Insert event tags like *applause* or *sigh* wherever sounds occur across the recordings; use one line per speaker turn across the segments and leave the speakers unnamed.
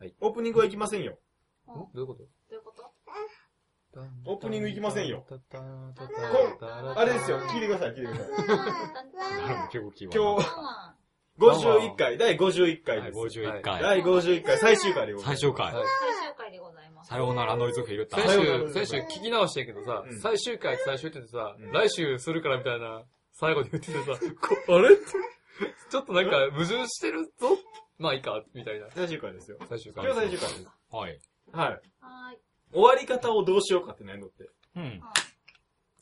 はい
オープニングは行きませんよ。
うん
どういうこと？
どういうこと？
オープニング行きませんよ。
こ
あれですよ、聞いてください、聞いてください。今日
あ
51回、第51回
はい、
です。
51回。
第51回、最終回でございます。
最終回。
はい
最終回でございます。
さようならノイズフィルタ
先
ー。
週、先週聞き直してんけどさ、
うん
最終回って最終って言ってさ、
うん
来週するからみたいな、最後に言っててさ、こあれってちょっとなんか矛盾してるぞまあいいか、みたいな。
最終回ですよ。
最終回。
今日最終回です。
はい。
はい。
はーい。
終わり方をどうしようかって悩んどって。
うん。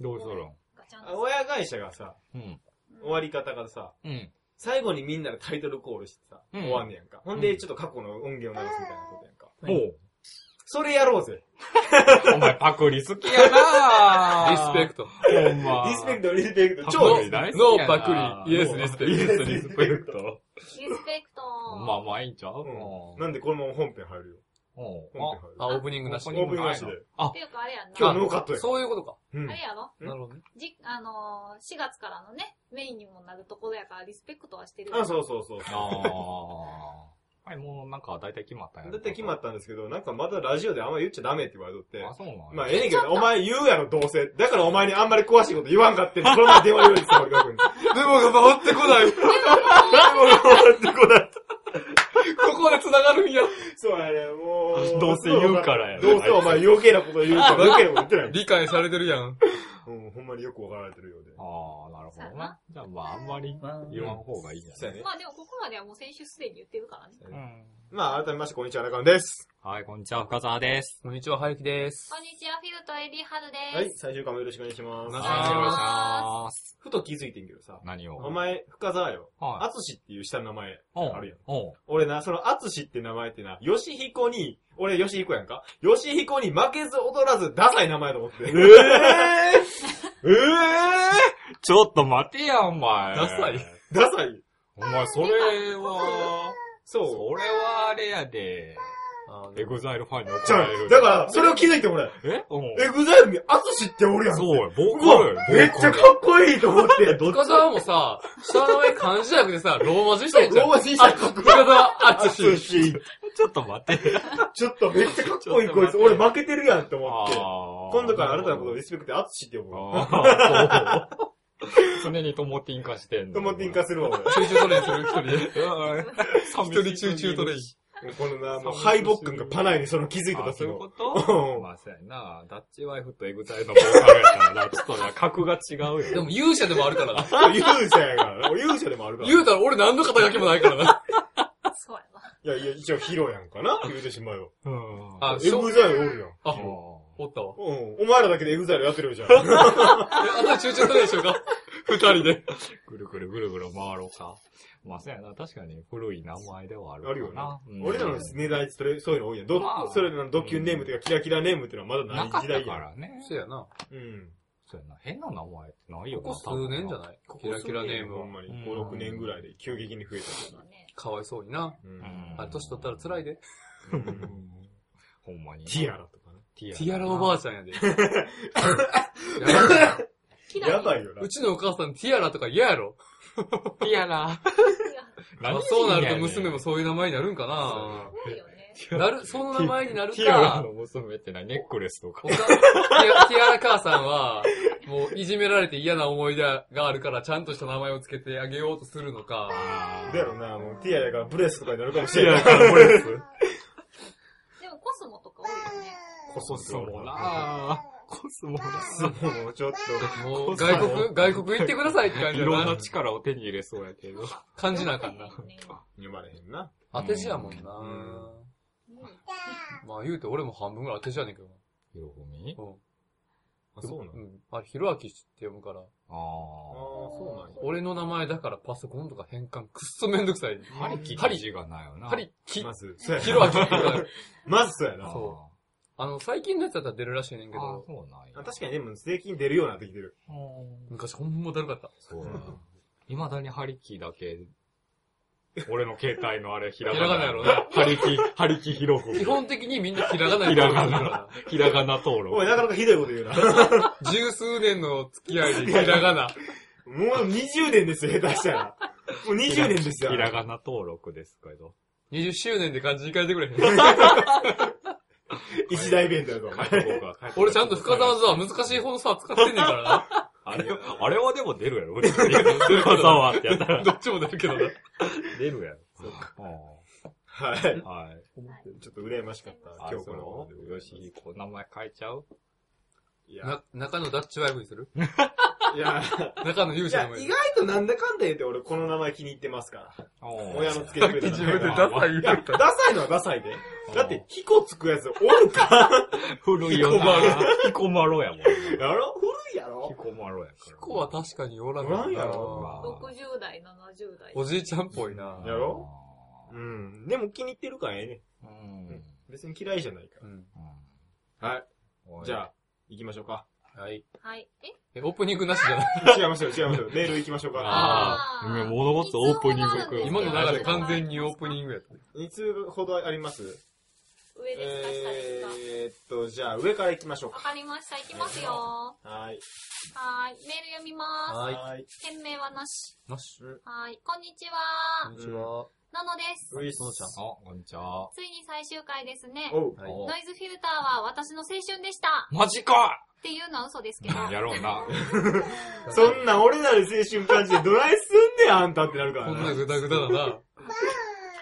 どうする？ん
ガチ。
親会社がさ、
うん。
終わり方がさ、
うん。
最後にみんなでタイトルコールしてさ、
うん
終わんねやんか。ほんで、ちょっと過去の音源を流すみたいなことやんか。
ほう。
それやろうぜ。*laughs*
お前パクリ好きやな
リスペクト。
ほんま。
リスペクト、リスペクト、
パ
超
クリ
リスペ
大好きやな
ノーパクリイエスリスペクト
イエスリスペクト。
リスペクト。
まあまあいいんちゃう？
うん。なんでこのまま本編入るよ。
うん。
本編入る。
あ、オープニングなし
オ
で。
ープニングなしで。
あ
っていうかあれやんな。
今日ノーカットや。
そういうことか。
うん
あれやろ？
うん
なるほどね。
じ、あのー、4月からのね、メインにもなるところやからリスペクトはしてる。
あ、そうそうそう。
ああ。はい、もうなんか大体決まったんや
だって決まったんですけど、なんかまだラジオであんま言っちゃダメって言われとって。
あ、そうなんや
まあ、ええねんけど、お前言うやろ、どうせ。だからお前にあんまり詳しいこと言わんかってんこの前電話言うようにした俺が君に。*laughs*
でもが回ってこない。
ってこない。
ここで繋がるんや。
そうやね、もう。
どうせ言うからや
どうせお前余計なこと言うから余計なこと言ってない。
理解されてるやん。
うん、ほんまによくわかられてるようで。
ああ、なるほどな。じゃあまああんまり言わん方がいいんじゃない？
まあでもここまではもう先週すでに言ってるからね。
うん。
まあ、改めまして、こんにちは、中野です。
はい、こんにちは、深澤です。
こんにちは、はゆきです。
こんにちは、フィルとエリハルです。
はい、最終回もよろしくお願いします。
お願いし
はい、お願いします。
ふと気づいてんけどさ、
何を？
お前、深沢よ。
は
あつしっていう下の名前
い。
あるやん。俺な、そのあつしって名前ってな、よしひこに、俺よしひこやんか？よしひこに負けず劣らずダサい名前と思って。えぇ、ー、*laughs* えぇ、ー、
ちょっと待てや、お前。
ダサい
ダサい。
お前、それは、
そ
それはあれやで。
あ
エグザイルファンに怒
じゃあ
られる。
だから、それを気づいて俺、
え？うん。
エグザイルにアツシっておるやん。
そうよ、ボー。
めっちゃかっこいいと思って。どっ
深沢もさ、下の名前漢字じゃなくてさ、ローマ字してんじゃん。
ローマ字にしたらかっこいい。
深沢あ
ア
つし。
ツシ。
ちょっと待って。
ちょっとめっちゃかっこいいこいつ。俺負けてるやんって思って。今度からあなたのことをリスペクトでアツシって呼ぶわ。
あーそう *laughs* 常にトモティン化してんの。
と思ってん化するわ、俺。
チューチュートレインする一人で。
うん。
一人チューチュートレイン。
もうこのな、もう敗北感がパナイにその気づいた
あ、
時
そういうこ
の。
とまあ、そうやな。ダッチワイフと EXILE のボーカルやったらな、ちょっとな、格が違うよ。
でも勇者でもあるからな。*laughs*
勇者やから。俺勇者でもあるから。
言うたら俺何の肩書きもないからな。
そうやな。
いやいや、一応ヒロやんかな言うてしまうよ。
うん。
あ
EXILE おるやん。
あ、
うん
おったわ。
うん。お前らだけで EXILE やってるじゃん。*laughs*
え、あと Choo Choo TRAIN しようか？*laughs* 二人で。
ぐるぐるぐるぐる回ろうか。まあ、そうやな。確かに古い名前ではある
あるよな
な。うん
俺らの年代それ、そういうの多いやん。ど
まあ、
それのドキュンネームというかキラキラネームっていうのはまだ
な
い時代やん。
からね。
そうやな。
うん。
そうやな。変な名前ってないよな。
ここ数年じゃ
い？
ないキラキラネームは。
ほんまに。
うん
5、6年ぐらいで急激に増え
そうだね。
かわいそうにな。
た。うん。
あ、年取ったら辛いで。*laughs*
ほんまに。
ティアラとかね。
ティ
ティアラおばあちゃんやで。
やばいよな
う。ちのお母さんティアラとか嫌やろ。
ティアラ。*laughs*
あそうなると娘もそういう名前になるんかな。なる、その名前になる
ティアラ
か、
の娘って何？ネックレスとか
ティアティアラ母さんは、もういじめられて嫌な思い出があるから、ちゃんとした名前をつけてあげようとするのか、
だよな、もうティアラがブレスとかになるかもし
ティアラ
れない。
からブレス。
でもコスモとか多いよね。
コソ
スモなコスモな
もうちょっと。
もう外国、外国行ってくださいって感じだ
いろんな
な。
力を手に入れそうやけど。
感じなあかんな。
ね
読まれへんな。
当て字やもんな。
うん
まあ言うて俺も半分ぐらい当て字やねんけどな。
ひろふみ？
うん。
あ、そうなの
うん。あれ、ひろあきって読むから。
あ
ああ、そうなんや。
俺の名前だからパソコンとか変換くっそめんどくさい。
あ。ハリキって字がないよな。
ハリキ、
まず、そうや
ひろあきって言うから
まずそうやな。
そあの、最近のやつだったら出るらしいねんけ
ああ
ど、
そうなんや
あ。確かにでも税金出るようになってきてる。
昔ほんまだるかった。
そうやな。*laughs* 未だにハリキだけ、俺の携帯のあれ、ひら
ひらがなやろな。
ハリキ、ハリキひろふみ。
基本的にみんなひらがな
ひらが
に
な、ひらがな登録。
おい、なかなかひどいこと言うな。*laughs*
十数年の付き合いでひらがな。
もう20年ですよ、下手したら。もう20年ですよ。
ひらがな登録ですけど。
20周年で漢字に変えてくれへん。*laughs* *laughs*
一大イベントやぞ、お前。
俺ちゃんと深沢座は難しい方のさ使ってんねんからな。*laughs*
あれ、あれはでも出るやろ。深沢ってやったら。
どっちも出るけどな。
出るやろ。
はい。
うんはい。
ちょっと羨ましかった、
あ、
今日この
よし、こう名前変えちゃう？
いや、
な、中野ダッチワイフにする？*laughs*
いや、
中野勇
いや、
者の前
意外となんだかんだ言って俺この名前気に入ってますから。親のつけてくれた
自分でダサい言う
いや、ダサいのはダサいで。だって、ヒコつくやつおるか？
古いよな。ヒコマロやもん。
やろ？古いやろ？
ヒコマロやから。
ヒコは確かにおらん
おらんや
な
ろ
60代、70代。
おじいちゃんっぽいな。
やろ？うん。でも気に入ってるからええね。
うん。
別に嫌いじゃないか
うん。
ら。はい。
うん
じゃあ、行きましょうか。
はい。
はい。え？
え、オープニングなしじゃない？
違いますよ、違いますよ。メール行きましょうか。
ああ、
あー
物事オープニング
今の流れ完全にオープニングやった。
いつほどあります
上ですか、下ですか？
えーっと、じゃあ上から行きましょう
わ
か。
かりました。いきますよ。
はい。
はーい。メール読みます。
はい
はい。
件名はなし。
なし。
はーい。こんにち
こ
は。
んにちは。
ののです。
ういっ
ののちゃん
あ、こんにちは。
ついに最終回ですね。
おう。
はい
お
ノイズフィルターは私の青春でした。
マジか
っていうのは嘘ですけど。
やろうな。*laughs*
そんな俺らで青春感じでどないすんねん、あんたってなるから
こんな
な。
グダグダだな。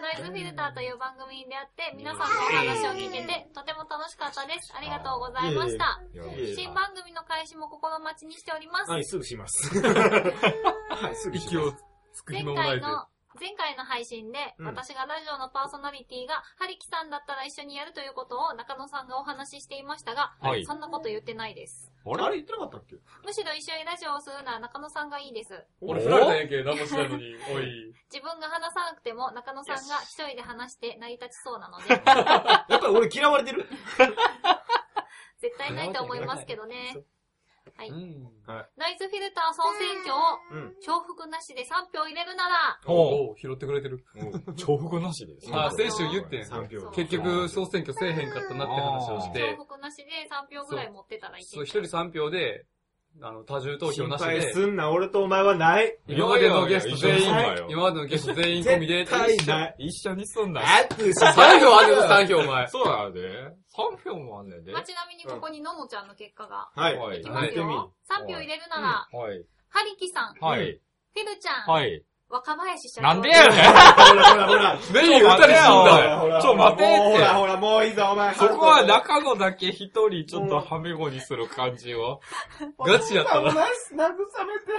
ノイズフィルターという番組に出会って、皆さんのお話を聞けて、とても楽しかったです。ありがとうございました。新番組の開始も心待ちにしております。
はい、すぐします。*laughs* はい、すぐします。
前。回の、前回の配信で、
うん
私がラジオのパーソナリティが、ハリキさんだったら一緒にやるということを中野さんがお話ししていましたが、
はい
そんなこと言ってないです。
あれ？
あれ？言ってなかったっけ？
むしろ一緒にラジオをするのは中野さんがいいです。
俺振られたんやんけ、何もしないのに。おい。
自分が話さなくても中野さんが一人で話して成り立ちそうなので、*laughs*
やっぱり俺嫌われてる？*laughs*
絶対ないと思いますけどね。はい。ノ
うん。
イズフィルター総選挙を
うん。
重複なしで3票入れるなら、
お
おう、拾ってくれてる。
重複なしです。
あ、先週言ってん。
3票。
結局、総選挙せえへんかったなって話をし
重
て、
複なしで3票ぐらい持ってたらいけ
そう、
る
一。人3票で、あの、多重投票
心
なしで、
配すんな、俺とお前はない。
今までのゲスト全員
いやいや
今までのゲスト全員込みで、
絶対ない。
一緒にすんなよ。
あっつし、
3票あんねんぞ、3票お前。
そうやで。3票もあんねんで。
まあ、ちなみにここにののちゃんの結果が。
はい。
はい
いきますよ。3票入れるなら、
はい。
ハリキさん、フ
はい。
ィルちゃん、
はい。
若林社長。
なんでやねん
ほらほらほら。
全員二人死んだ
ほら
ちょ待てって
ほらほら、もういいぞ、お前。
そこは中野だけ一人ちょっとはめ語にする感じを。
ガチやったな。
慰めて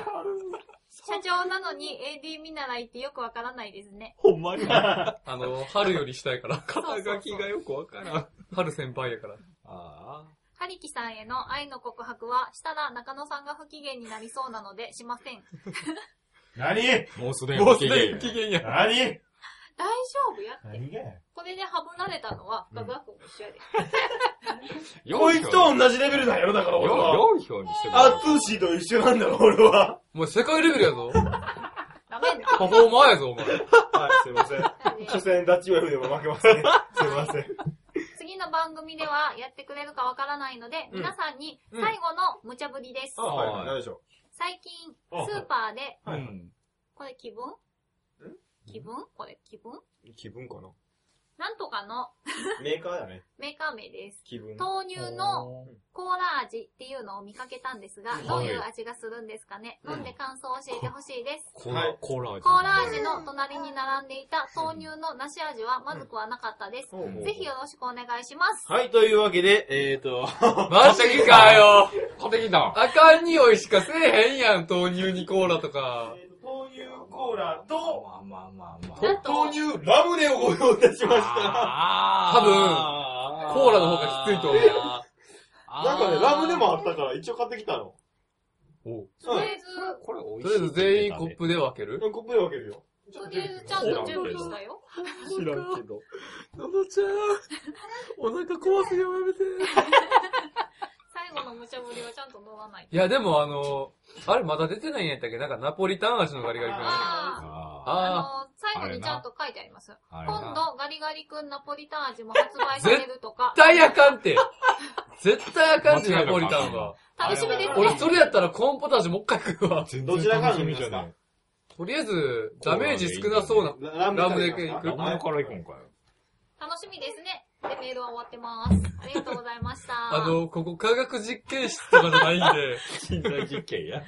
はる。
社長なのに AD 見習いってよくわからないですね。
ほんまに。*laughs*
あの、春よりしたいから。
肩書きが
よくわからん。
春先輩やから。
あ
ハリキさんへの愛の告白は、したら中野さんが不機嫌になりそうなのでしません。*laughs*
何？
あ。もうすでに
もうすでに不機嫌や。
何？
大丈夫？やって。
何がや？
これでハブられたのは深澤君も一緒やで。*laughs*
こいつと同じレベルなんやろ、だから俺は。
4票にしてくれ
アッツーシーと一緒なんだろ、俺は。
もう世界レベルやぞ。
ダメだ。
パフォーマーやぞ、お前。
はい、すいません。初戦ダッチウェフでも負けますね。すいません。
次の番組ではやってくれるかわからないので、
うん
皆さんに最後の無茶ぶりです。
あ、はい、何でしょ
最近、
あ
スーパーで、
はい
うん。
これ気分気分これ気分
う。気分かな
なんとかの
メーカーだね。
メーカー名です。
気分。
豆乳のコーラ味っていうのを見かけたんですが、
はい
どういう味がするんですかね、飲んで感想を教えてほしいです。
コーラ
はい、
コーラ味。
コーラ味の隣に並んでいた豆乳の梨味はまずくはなかったです。ぜひよろしくお願いします。
はい、というわけで、えーと、
マジかよ。
買ってきた。
あかん匂いしかせえへんやん、豆乳にコーラとか。
ーラと、
まあまあまあま
なんと
豆乳ラムネをご用意いたしました。
あ
多分コーラの方がきついと思う。
なんかね、ラムネもあったから一応買ってきたの。
おう
とりあえず、
これ美味しい。
とりあえず全員コップで分ける？
うん。コップで分けるよ。
とりあえずちゃんと準備したよ。
知らんけど。
ののちゃん、お腹壊すよ、やめて。
最後の無茶ぶりはちゃんと乗らない。
いや、でもあの、あれまだ出てないんやったっけ？なんかナポリタン味のガリガリ君。
あ
あ
の、最後にちゃんと書いてあります。今
な。
度、ガリガリ君ナポリタン味も発売されるとか
絶。対あかんって。絶対あかんって、*laughs* ナポリタンは。
楽しみです
俺、
ね。
それやったらコーンポタージュもう一回食うわ。
全
どちらから飲み
楽しみじゃない。
とりあえず、ダメージ少なそうな。
ラ
ラムネ
から
行く
ラムネから行くんかよ。
楽しみですね。で、メールは終わってます。ありがとうございました。
あの、ここ科学実験室とかじゃないんで、*laughs*
身体実験や。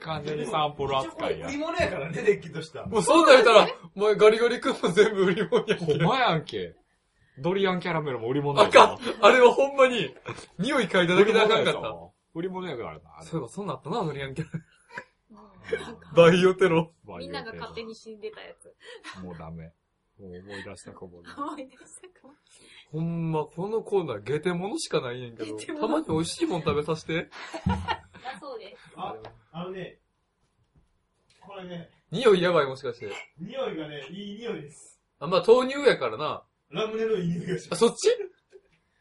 完全にサンプル扱いや
売。り物やからね、れっきとした。
もうそんなん言ったら、お前ガリガリ君も全部売り物やんけ。
ほんまやんけ。ドリアンキャラメルも売り物
あかん。あれはほんまに、匂い嗅いだだけであかんかった。
売り物やからな。
そういえば、そんなんあったな、ノリアンキャラ。
うん
バイオテロ。
ば
みんなが勝手に死んでたやつ。
もうダメ。もう思い出したかもね。
思い出したかも。
ほんま、このコーナー、ゲテモノしかないねんけど、
ゲテモノ
たまに美味しいもん食べさせて。
だそうです。
あ、あのね、これね、
匂いやばいもしかして。
匂いがね、いい匂いです。
あ、まあ、豆乳やからな。
ラムネのいい匂いがし
あ、
ます。
そっち？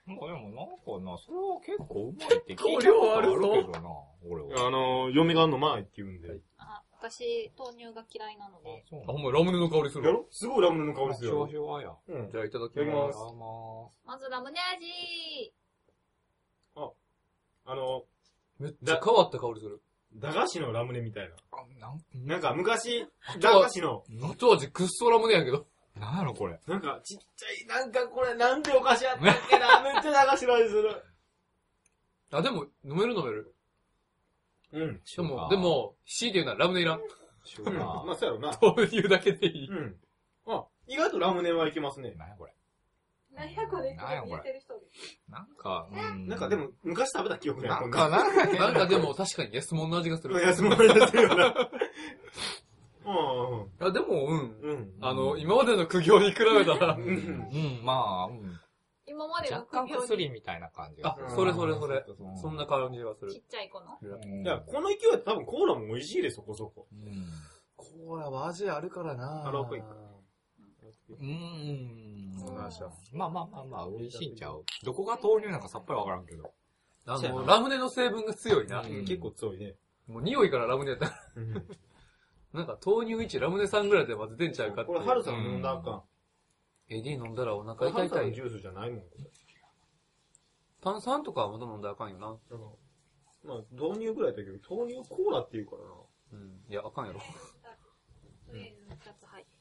なんかでもなんかな、それは結構うまいって聞いた
香
ことあ
料ある
けどな、俺は。
あの、嫁がんの前って言うんで。
あ、私、豆乳が嫌いなの
あ
で。
そう
あ、ほんま、ラムネの香りするわ。
やろ？すごいラムネの香りする
シュワ
よ。
シュワや。
うん。
じゃあ、いただき
いただき
ま。
ます
ま
まずラムネ味
あの、
めっちゃ変わった香りする。
駄菓子のラムネみたいな。
あ、なん、
なんか昔、
と
駄菓子の、
後味くっそラムネやけど。
なんやろこれ。
なんかちっちゃい、なんかこれなんでお菓子やったっけな、*laughs* めっちゃ駄菓子の味する。
あ、でも、飲める飲める。
うん。
でも、で、も、強いて言うならラムネいらん。
うん。まあ、そうやろな。
豆乳だけでいい。
うん。あ、意外とラムネはいけますね
ー。。なんやこれ？
何やこれ？
なんやこれ？
言ってる人で
なんか、うん。
なんかでも、昔食べた記憶ない。
なんか、なんか、
なんかでも、確かに安物の味がする。
安物ですよな。うん
あ、でも、うん。
うん。うん。
あの、今までの苦行に比べたら
う、ん。
うん、まあ、うん。
今までの
若干薬みたいな感じが
あ
する。、
それそれそれ
う。
そんな感じがする
ちっ。ちゃい子の。
うん
いや、この勢いだと多分コーラも美味しいで、そこそこ。
うん。
コーラは味あるからな
あロープいく
うん。
ました
まあまあまあまあ、美味しいんちゃう。どこが豆乳なんかさっぱりわからんけど。
あの、ラムネの成分が強いな。
うん
結構強いね。
もう匂いからラムネやったら、なんか豆乳1、ラムネ3ぐらいで混ぜてんちゃうかって。
これ、ハルさん飲んだらあかん。
AD 飲んだらお腹痛いたい。
のジュースじゃないもん。これ
炭酸とかはまだ飲んだらあかんよな。
あのまあ、豆乳ぐらいだけど、豆乳コーラって言うからな。
うん。いや、あかんやろ。
とりあえず2つ入って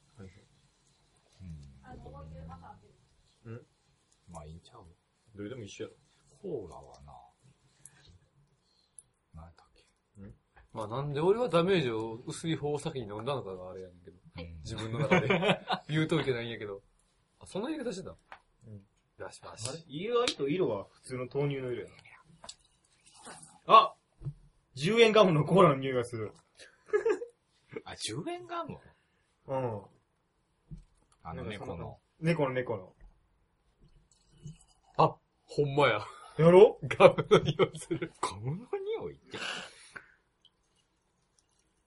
うん。
ま
あいいんちゃう？
どれでも一緒やろ。
コーラはな、何やったっけ？
まあなんで俺はダメージを薄い方を先に飲んだのかがあれやねんけど。
はい
自分の中で。*laughs* 言うといけないんやけど。あ、そんな言い方してた？
うん。
よしよ
あれ？
し。
意外と色は普通の豆乳の色やな。あ !10 円ガムのコーラの匂いがする。*laughs*
あ、10円ガム？
うん。
あの
なんかそ
猫の。
猫の猫の。
ほんまや。
やろ？
ガムの匂いする。
ゴムの匂いって？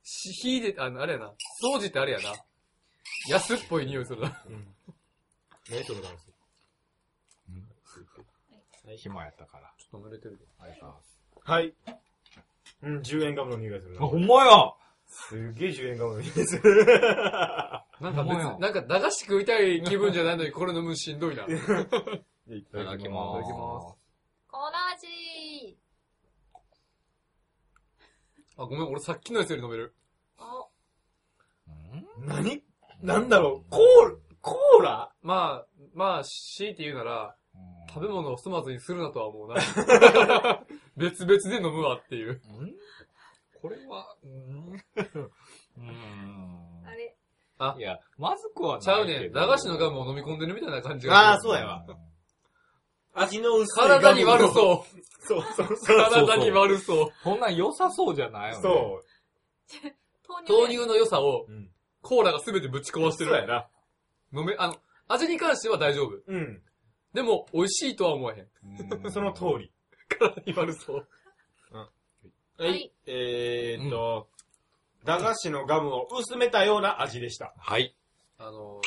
し、火で、あの、あれやな。掃除ってあれやな。安っぽい匂いするな。
うん。何それダンス
暇やったから。
ちょっと濡れてるで。
あれさ。
はい。うん、10円ガムの匂いがするな。
あ、ほんまや
すっげえ10円ガムの匂いする。*laughs*
なんか別
ほんまや
に、なんか駄菓子食いたい気分じゃないのにこれ飲むのしんどいな。
い
いただきます。
いただきます
コーラ味
あ、ごめん、俺さっきのやつより飲める。
お、
うん
何なんだろう？コーラコーラ？
まあ、まあ、強いて言うなら、食べ物を粗末にするなとは思うな。*laughs* 別々で飲むわっていう。
ん？これは、うん。うん
あれ？
あ？
いや、まずくは
ちゃうねん。駄菓子のガムを飲み込んでるみたいな感じが
あーそうやわ。味の薄い
体に悪そう。
う。そうそうそう。
体に悪そう。
そんなん良さそうじゃないよね。
そ
豆乳
豆乳の良さを
う。うん。
コーラが全てぶち壊してる。
そうやな。
飲め、あの、味に関しては大丈夫。
うん。
でも、美味しいとは思えへん。
うん
その通り。*laughs*
体に悪そう。
は
はい
い。えーっと、駄菓子のガムを薄めたような味でした。
はい。
あの、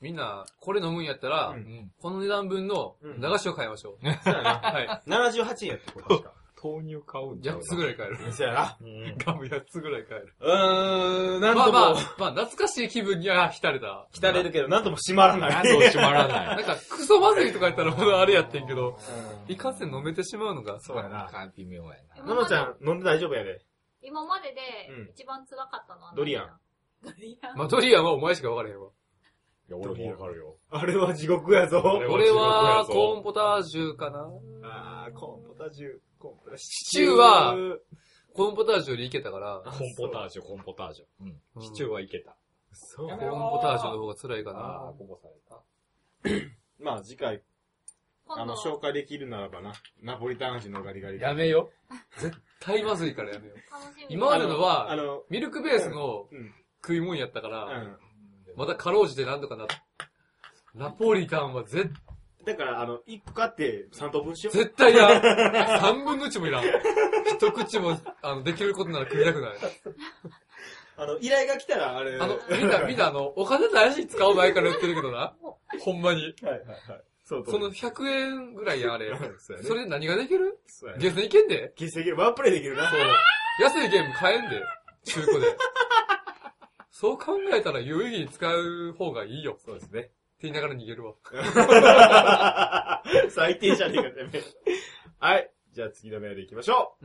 みんな、これ飲むんやったら、
うん
うん
この値段分の
うん
駄菓子を買いましょう。
そうやな。*laughs*
はい。
78円やったこと確か。
豆乳買うんちゃう
8つぐらい買える。
そうやな。
うん
ガム8つぐらい買える。
うーん、なんとも
まあまあ、まあ、懐かしい気分には浸れた。
浸れるけど、なんとも閉まらない。
なんとも閉まら
な
ない。*laughs*
んか、クソまずいとか言ったらまだあれやってんけど、
うん
いかんせん飲めてしまうのが、
そうやな。
微妙やな。
ののちゃん、飲んで大丈夫やで。
今までで
うん
一番辛かったのは何
ドリアン。
ドリアン。
まあ、ドリアンはお前しか分からへんわ。
いや、俺もわかるよ。
あれは地獄やぞ。
俺は、コーンポタージュかな
あー、コーンポタージュ、コーンポタージュ。シ
チューはコーンポタージュよりいけたから、
コンポタージュ、コンポタージュ。うん。
うん
シチューはいけた。
そう
コーンポタージュの方が辛いか
あ
な
ー、。こぼされた。*coughs*
まあ次回、あの、紹介できるならばな。ナポリタン味のガリガリ。
やめよ。絶対まずいからやめよ。今までのは
あの、
ミルクベースの
うん。
食い物やったか
う
ら、
ん。
まだかろうじてなんとかな。ナポリタンは絶
だから、あの、一個買って3等分しよう。
絶対や。*laughs* 三分の一もいらん。一口も、あの、できることなら食いたくない。
あの、依頼が来たら、あれ。
あの、みんな、みんなあの、お金大事に使う前から言ってるけどな。*laughs* ほんまに。
はいはいはい。そう
その100円ぐらいやん、あれ。
そうやね。
それで何ができる？
そうやね。
ゲーセンいけんで。
決していける。ワンプレイできるな。
そう。安いゲーム買えんで。中古で。そう考えたら有意義に使う方がいいよ。
そうですね。
って言いながら逃げるわ。*laughs*
最低じゃねえか、てめえ。はい。じゃあ次のメール行きましょ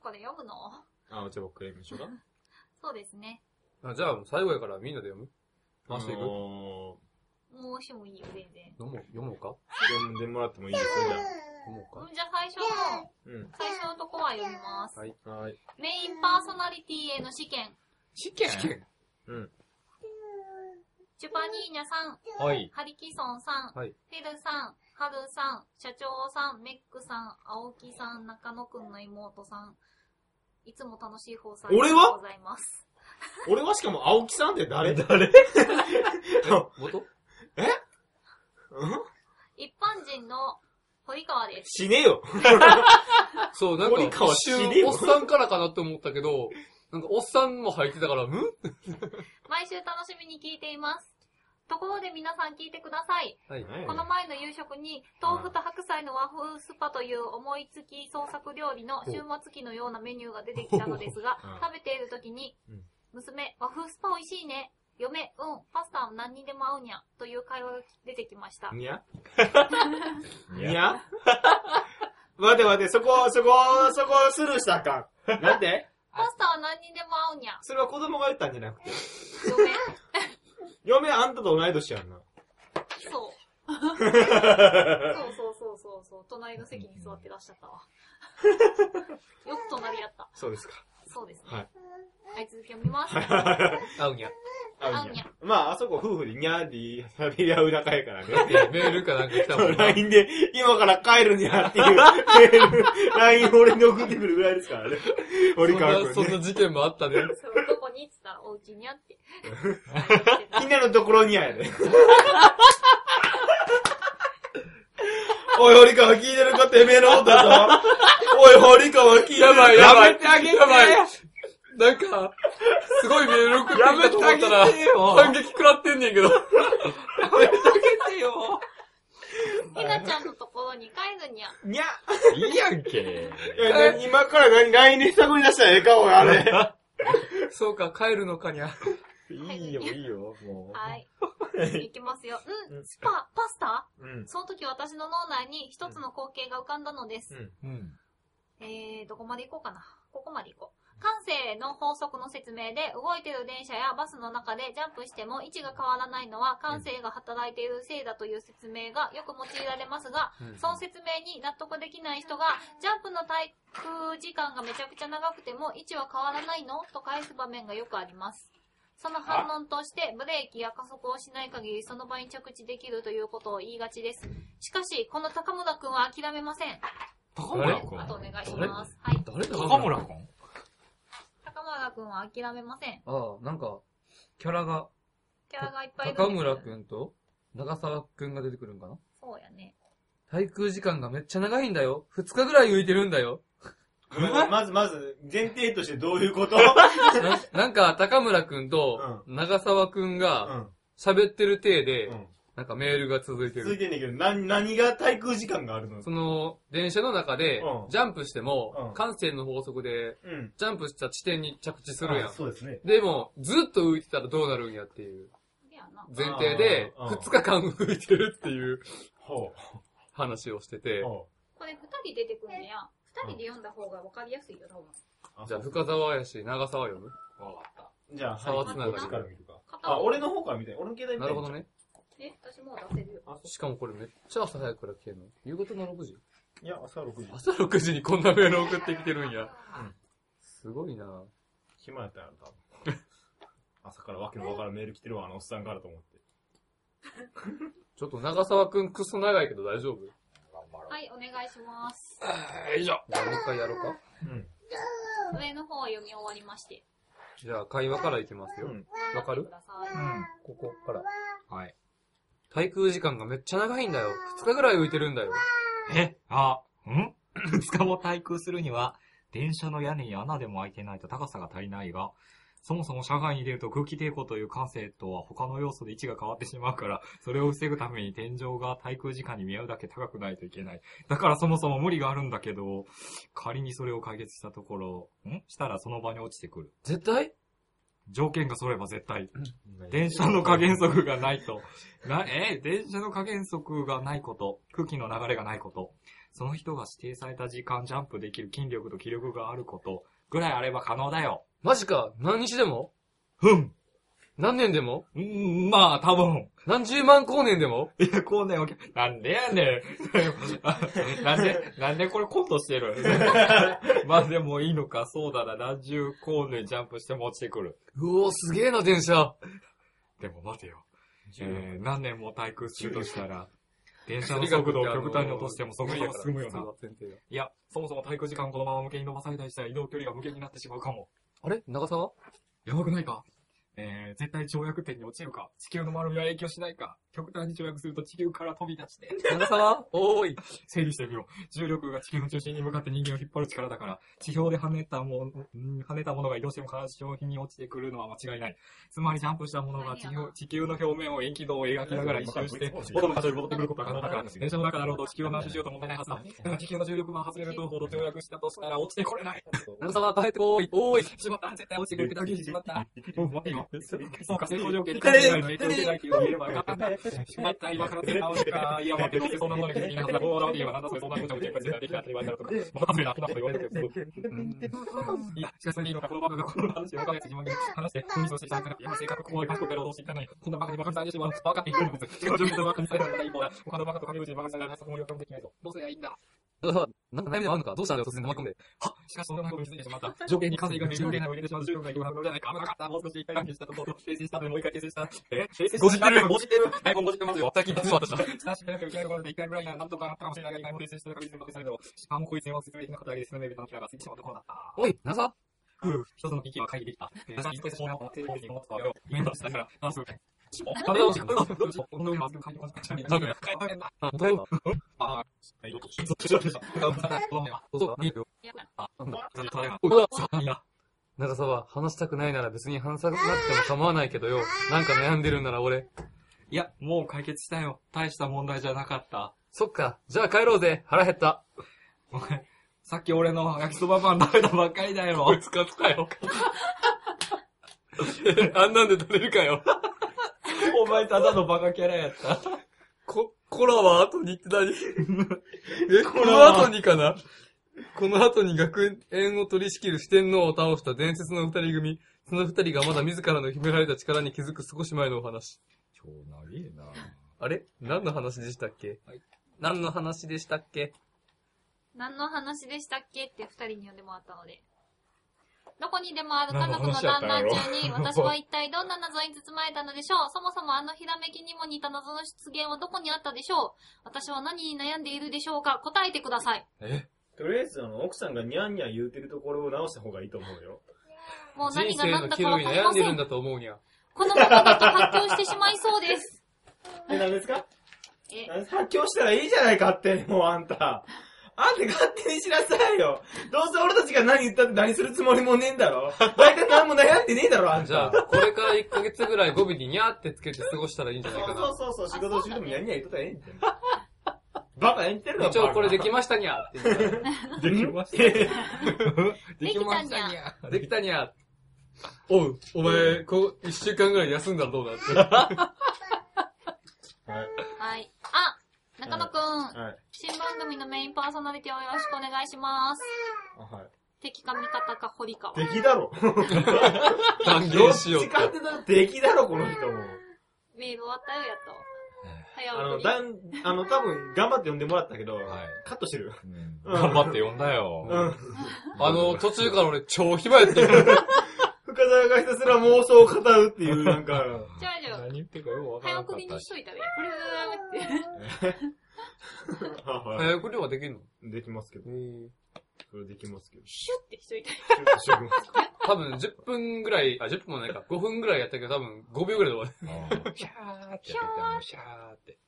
これ読むの？
う。あ、じゃあ僕から行きましょうか。*laughs*
そうですね。
あじゃあ、最後やからみんなで読む？回していく？
もうしてもいいよ、全然。
読もう、読もうか？
ー読んでもらってもいいですか、じゃあ。
読もうか？
うんじゃあ最初の、
うん。
最初のとこは読みます。
はい。
はい。
メインパーソナリティへの試験。
試験？
試験。
うん。
チュパニーニャさん、
はい。
ハリキソンさん、
はい
フェルさん、ハルさん、社長さん、メックさん、青木さん、中野くんの妹さん。いつも楽しい放送ありが
俺は
とうございます。
俺は？*laughs* しかも青木さんって誰？誰？*laughs*
元？
うん？
一般人の堀川です。
死ねよ。*laughs*
そう、なん
森
か、
川
一
死ねよ
瞬、おっさんからかなって思ったけど、なんか、おっさんも入ってたから、ん？
毎週楽しみに聞いています。ところで皆さん聞いてください。
はい。
この前の夕食に、豆腐と白菜の和風スパという思いつき創作料理の週末期のようなメニューが出てきたのですが *laughs*
うん、
食べている時に
うん、
娘、和風スパ美味しいね。嫁、うん、パスタ何にでも合うにゃ。という会話が出てきました。
にゃ？
い *laughs*
にゃ？*laughs* 待て待て、そこ、そこ、そこスルーしたかん。なんで？
パスタは何にでも合うにゃ。
それは子供が言ったんじゃなくて。
嫁、*laughs*
嫁あんたと同い年やんな。
そう。*laughs* そうそうそうそうそう。隣の席に座ってらっしゃったわ。*laughs* よく隣やった。
そうですか。
そうですね。
はい。
はい、続き読みます。*laughs*
合うにゃ。
あ
合うにゃ。
まあ、あそこ夫婦でにゃーって喋り合う仲やからね。*laughs*
メールかなんか来たもんな。
LINE で、今から帰るにゃっていうメール、*laughs* LINE 俺に送ってくるぐらいですからね。堀川君ね。
んな事件もあったね。
そう、どこにって言ったら、お家にあって。
みんなのところにゃやで。おい、堀川聞いてるかてめえのことだぞ。おい、堀川聞いてる
やばいやばい。
めてあげて
やばい。なんか、すごいメール送ってきたと思ったら、反撃食らってんねんけど。
やめてあげてよ。*laughs*
ひなちゃんのところに帰るにゃ。
にゃ。
いいやんけ。
いや、な今から何、LINE に探り出したらええか、おい、あれ。
そうか、帰るのかにゃ。
いいよ、いいよ、も
はい。*laughs* いきますよ。う、
うんん
スパ、パスタ？
う。うん。
その時私の脳内に一つの光景が浮かんだのです。
うん
うん。
えー、どこまで行こうかな。ここまで行こう。感性の法則の説明で動いている電車やバスの中でジャンプしても位置が変わらないのは感性が働いているせいだという説明がよく用いられますが、
うん
その説明に納得できない人が、ジャンプの滞空時間がめちゃくちゃ長くても位置は変わらないのと返す場面がよくあります。その反論として、ブレーキや加速をしない限りその場に着地できるということを言いがちです。しかし、この高村くんは諦めません。
高村くん
あとお願いします。はい。
誰だ
高村くん
高村くんは諦めません。
ああ、なんか、キャラが、
キャラがいっぱいいるんです
高村くんと長沢くんが出てくるんかな？
そうやね。
滞空時間がめっちゃ長いんだよ。二日ぐらい浮いてるんだよ。
ごめん *laughs* まず、まず、前提としてどういうこと？
ななんか、高村くんと長沢くん
う
が
ん。
喋ってる体で
う、ん。
なんかメールが続いてる。
続いてんねんけど、な、何が滞空時間があるの？
その、電車の中で
う、ん
ジャンプして
う
も
ん、
感性の法則で、
うん。
ジャンプした地点に着地するやん。
そうですね。
でも、ずっと浮いてたらどうなるんやっていう
いやな。
前提で、
あーうん
二日間浮いてるっていう
ほ
話をして
う。
て、
ほ
これ二人出てくるんや。二人で読んだ方が分かりやすいよ、多分。
う。
じゃあ深沢やし、長沢読む？
わかった。
じゃあ、
沢
はい
つながり
から見るか。
片
あ、俺の方から見て。俺の携帯見て。
なるほど。ね。
え、私もう出せるよ。
しかもこれめっちゃ朝早くから来てんの。夕方の6時？
いや、朝6時。
朝6時にこんなメール送ってきてるんや。すごいな
暇やったやろ、多分。*laughs* 朝からわけのわからんメール来てるわ、あのおっさんからと思って。*laughs*
ちょっと長沢くんクソ長いけど大丈夫？*laughs*
はい、お願いします。
よいしょ。
じゃあもう一回やろうか。
うん。
上の方を読み終わりまして。
じゃあ会話からいきますよ。
うん。
わかる？
ください。
ここから。
はい。
滞空時間がめっちゃ長いんだよ。2日ぐらい浮いてるんだよ。
え、あ、ん？*laughs* 二日も滞空するには、電車の屋根に穴でも開いてないと高さが足りないが、そもそも車外に出ると空気抵抗という感性とは他の要素で位置が変わってしまうから、それを防ぐために天井が滞空時間に見合うだけ高くないといけない。だからそもそも無理があるんだけど、仮にそれを解決したところ、ん？したらその場に落ちてくる。
絶対？
条件が揃えば絶対。電車の加減速がないと。な、え？電車の加減速がないこと。空気の流れがないこと。その人が指定された時間ジャンプできる筋力と気力があること。ぐらいあれば可能だよ。
マジか何日でも？
ふん。
何年でも？
うーん、まあ、多分。
何十万光年でも？
いや、こうね、お客なんでやねん。あ *laughs* なんで、なんでこれコントしてる？*laughs* まあでもいいのか、そうだな。何十光年ジャンプしても落ちてくる。
うおー、すげえな、電車。
でも待てよ。えー、何年も滞空するとしたら、*laughs* 電車の速度を極端に落としてもそこそこ進むよな。いや、そもそも滞空時間をこのまま無限に伸ばされたりしたら移動距離が無限になってしまうかも。
あれ？長沢
やばくないか？えー、絶対跳躍点に落ちるか地球の丸みは影響しないか極端に跳躍すると地球から飛び出して。*laughs*
長沢おーい。
整理してみよう。重力が地球の中心に向かって人間を引っ張る力だから、地表で跳ねたもの、ん跳ねたものが移動しても干渉品に落ちてくるのは間違いない。つまりジャンプしたものが地表地球の表面を円軌道を描きながら一周して、元の場所に戻ってくることが可能だから、*laughs* 電車の中だろうと地球を何周しようと問題ないはずだ。だが地球の重力が外れるとほど跳躍したとしたら落ちてこれない。*laughs*
長沢帰ってこーい。おーい。
しまった絶対落ちてくるけど、しまった。うん、待ってよ。そうか、成功条件に関係ないの影響を受けないっていうのを言えればよかった。しまった、今から手直しか。いや、待って、どうせそんなものに気づきなはずだ。こうだって言えば、なんだそれ、そんなこともチェックしてできたって言われたらとか。またそれ楽なこと言われるけど。いや、しかしそれでいいのか、このバカがこの話を分かるやつ自慢げに話して、ミスをしていたから、いや、性格ここで賢くやろうとしていかない。こんなバカにバカにされてしまう。バカって言うんです。自分のバカにされたらいいもんだ。他のバカと陰口にバカにされたら、そこも予感できないと。どうすりゃいいんだ。
なんか悩みでもあるのかどうしたんだよ、突然飲み込んで。
はしかしそんなことに気づいてしまった。*laughs* 条件に風が条件内を入れてしまう重力がいくらじゃないか。危なかった。もう少し一回関係したところ、訂正したのにもう一回訂正した。え訂正
ごじってる
ごじってる。はい、もうごじってますよ。
さっき言ってしまったし。
親しみなく受け入れることで一回ぐらいならなんとかなったかもしれないが、一回も訂正してる確率にされるしかもこいつには説明的なことだけで進めるべきなのが過ぎてしまうところだった。
おい、長沢
ふう、一つの危機は回避できた。かれとあれが。
うわ
そういや。
長沢、話したくないなら別に話さなくても構わないけどよ。なんか悩んでるんなら俺。
いや、もう解決したよ。大した問題じゃなかった。
そっか。じゃあ帰ろうぜ。腹減った。
お前、さっき俺の焼きそばパン食べたばっかりだよ。
つかつかよ。あんなんで食べるかよ。*laughs*
お前ただのバカキャラやった。
こ、コラは後にって何 *laughs* え、この後にかな？この後に学園を取り仕切る四天王を倒した伝説の二人組。その二人がまだ自らの秘められた力に気づく少し前のお話。
超長えな
あれ？何の話でしたっけ、
はい
何の話でしたっけ？
何の話でしたっけって二人に呼んでもらったので。どこにでもある家族の団らん中に、私は一体どんな謎に包まれたのでしょう？*laughs* そもそもあのひらめきにも似た謎の出現はどこにあったでしょう？私は何に悩んでいるでしょうか？答えてください。
え？
とりあえず、あの、奥さんがニャンニャン言うてるところを直した方がいいと思うよ。
もう
人
何が
生の岐
何だかわ
路に悩んで
かりません。
るんだと思うにゃ。
このままだと発狂してしまいそうです。*laughs*
え、何ですか？
え、
発狂したらいいじゃないかって、もうあんた。あんた勝手にしなさいよ。どうせ俺たちが何言ったって何するつもりもねえんだろ。大体何も悩んでねえだろ、あんた。
じゃあ、これから1ヶ月ぐらい語尾にニャーってつけて過ごしたらいいんじゃないか
そう
な。
そうそうそう、仕事中でもニャンニャン言っとったらええんだよ。バカ演じてるの
一応これできましたにゃーって
できました。
え
できたんじゃん。
できたにゃーおう、お前、こう、一週間ぐらい休んだらどうなって。
はい。
中野くん、
はい。
新番組のメインパーソナリティをよろしくお願いします。
あはい。
敵か味方か堀川。
敵だろ。
断言しようっ。
てて言ったら敵だろ、この人も。
メール終わったよ、やっと。早
あの。だん、あの、多分、頑張って呼んでもらったけど、
はい
カットしてる。
うん
うん
頑張って読んだよ。
うん。
あの、途中から俺超暇やってんから。
深澤がひたすら妄想を語るっていう、*laughs* なんか、
じゃあじゃあ、
何言ってるかよくわから
早
なかったし。
送りにしといたらいい。これって。
は
早送りはできんの？
いできますけど。それできますけど。
シュッてしといたら
ちょっとしときます
多分10分ぐらい、あ、10分もないか。5分ぐらいやったけど多分5秒ぐらいで終わる。
うんシャーってシャーって。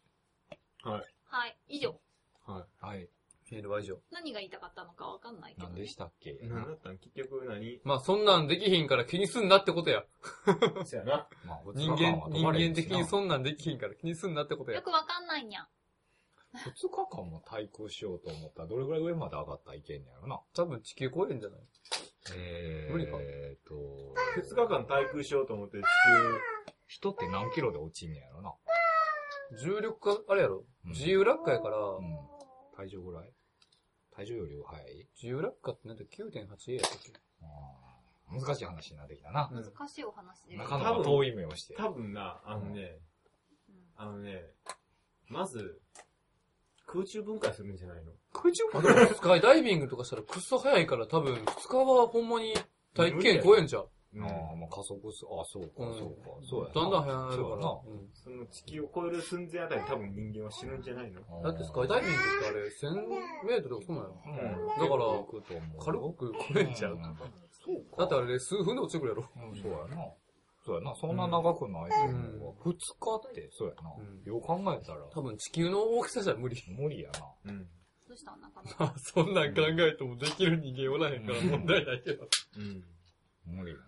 はい、以上。
はい。
メールは以上。
何が言いたかったのかわかんないけど、
何でしたっけ？
何だったん？結局何？
まあそんなんできひんから気にすんなってことや。
そやな。
まあ、
人間、人間的にそんなんできひんから気にすんなってことや
よ。くわかんないにゃ。
2日間も対空しようと思ったら、どれぐらい上まで上がったらいけんねやろな。
多分地球超えるんじゃない
えー、
無理か
えーと、
2日間対空しようと思って地
人って何キロで落ちんねやろな。
重力化、あれやろ
うん
自由落下やから、
うん。体重ぐらい体重よりは速い
自由落下ってなんだ 9.8A やったっけ？
あー難しい話になってきたな。
うん
難しいお話で。
中野が遠い目をして
球、。多分な、あのね、
うん
あのね、まず、空中分解するんじゃないの？
空中あ、でもスカイダイビングとかしたらくっそ早いから多分2日はほんまに大気圏超えんじゃう？
ああ、まあ加速す、あそうか、
うん
そうか、そうやな。
だんだん早なるから
そうやな。
うん
その地球を超える寸前あたり多分人間は死ぬんじゃないの？
だってスカイダイビングってあれ1000メートルとかそうなの
うん。
だから軽く超えんちゃう。
んそうか。
だってあれ数分で落ちてくるやろ。
うん、そうやな。そうやな。そんな長くないと思うわ。二日って、そうやな。
うん
よう考えたら、
多分地球の大きさじゃ無理。
無理やな。
うん。
どうしたん中野
まあそんなん考えてもできる人間おらへんから問題ないけど。
うん。
無理や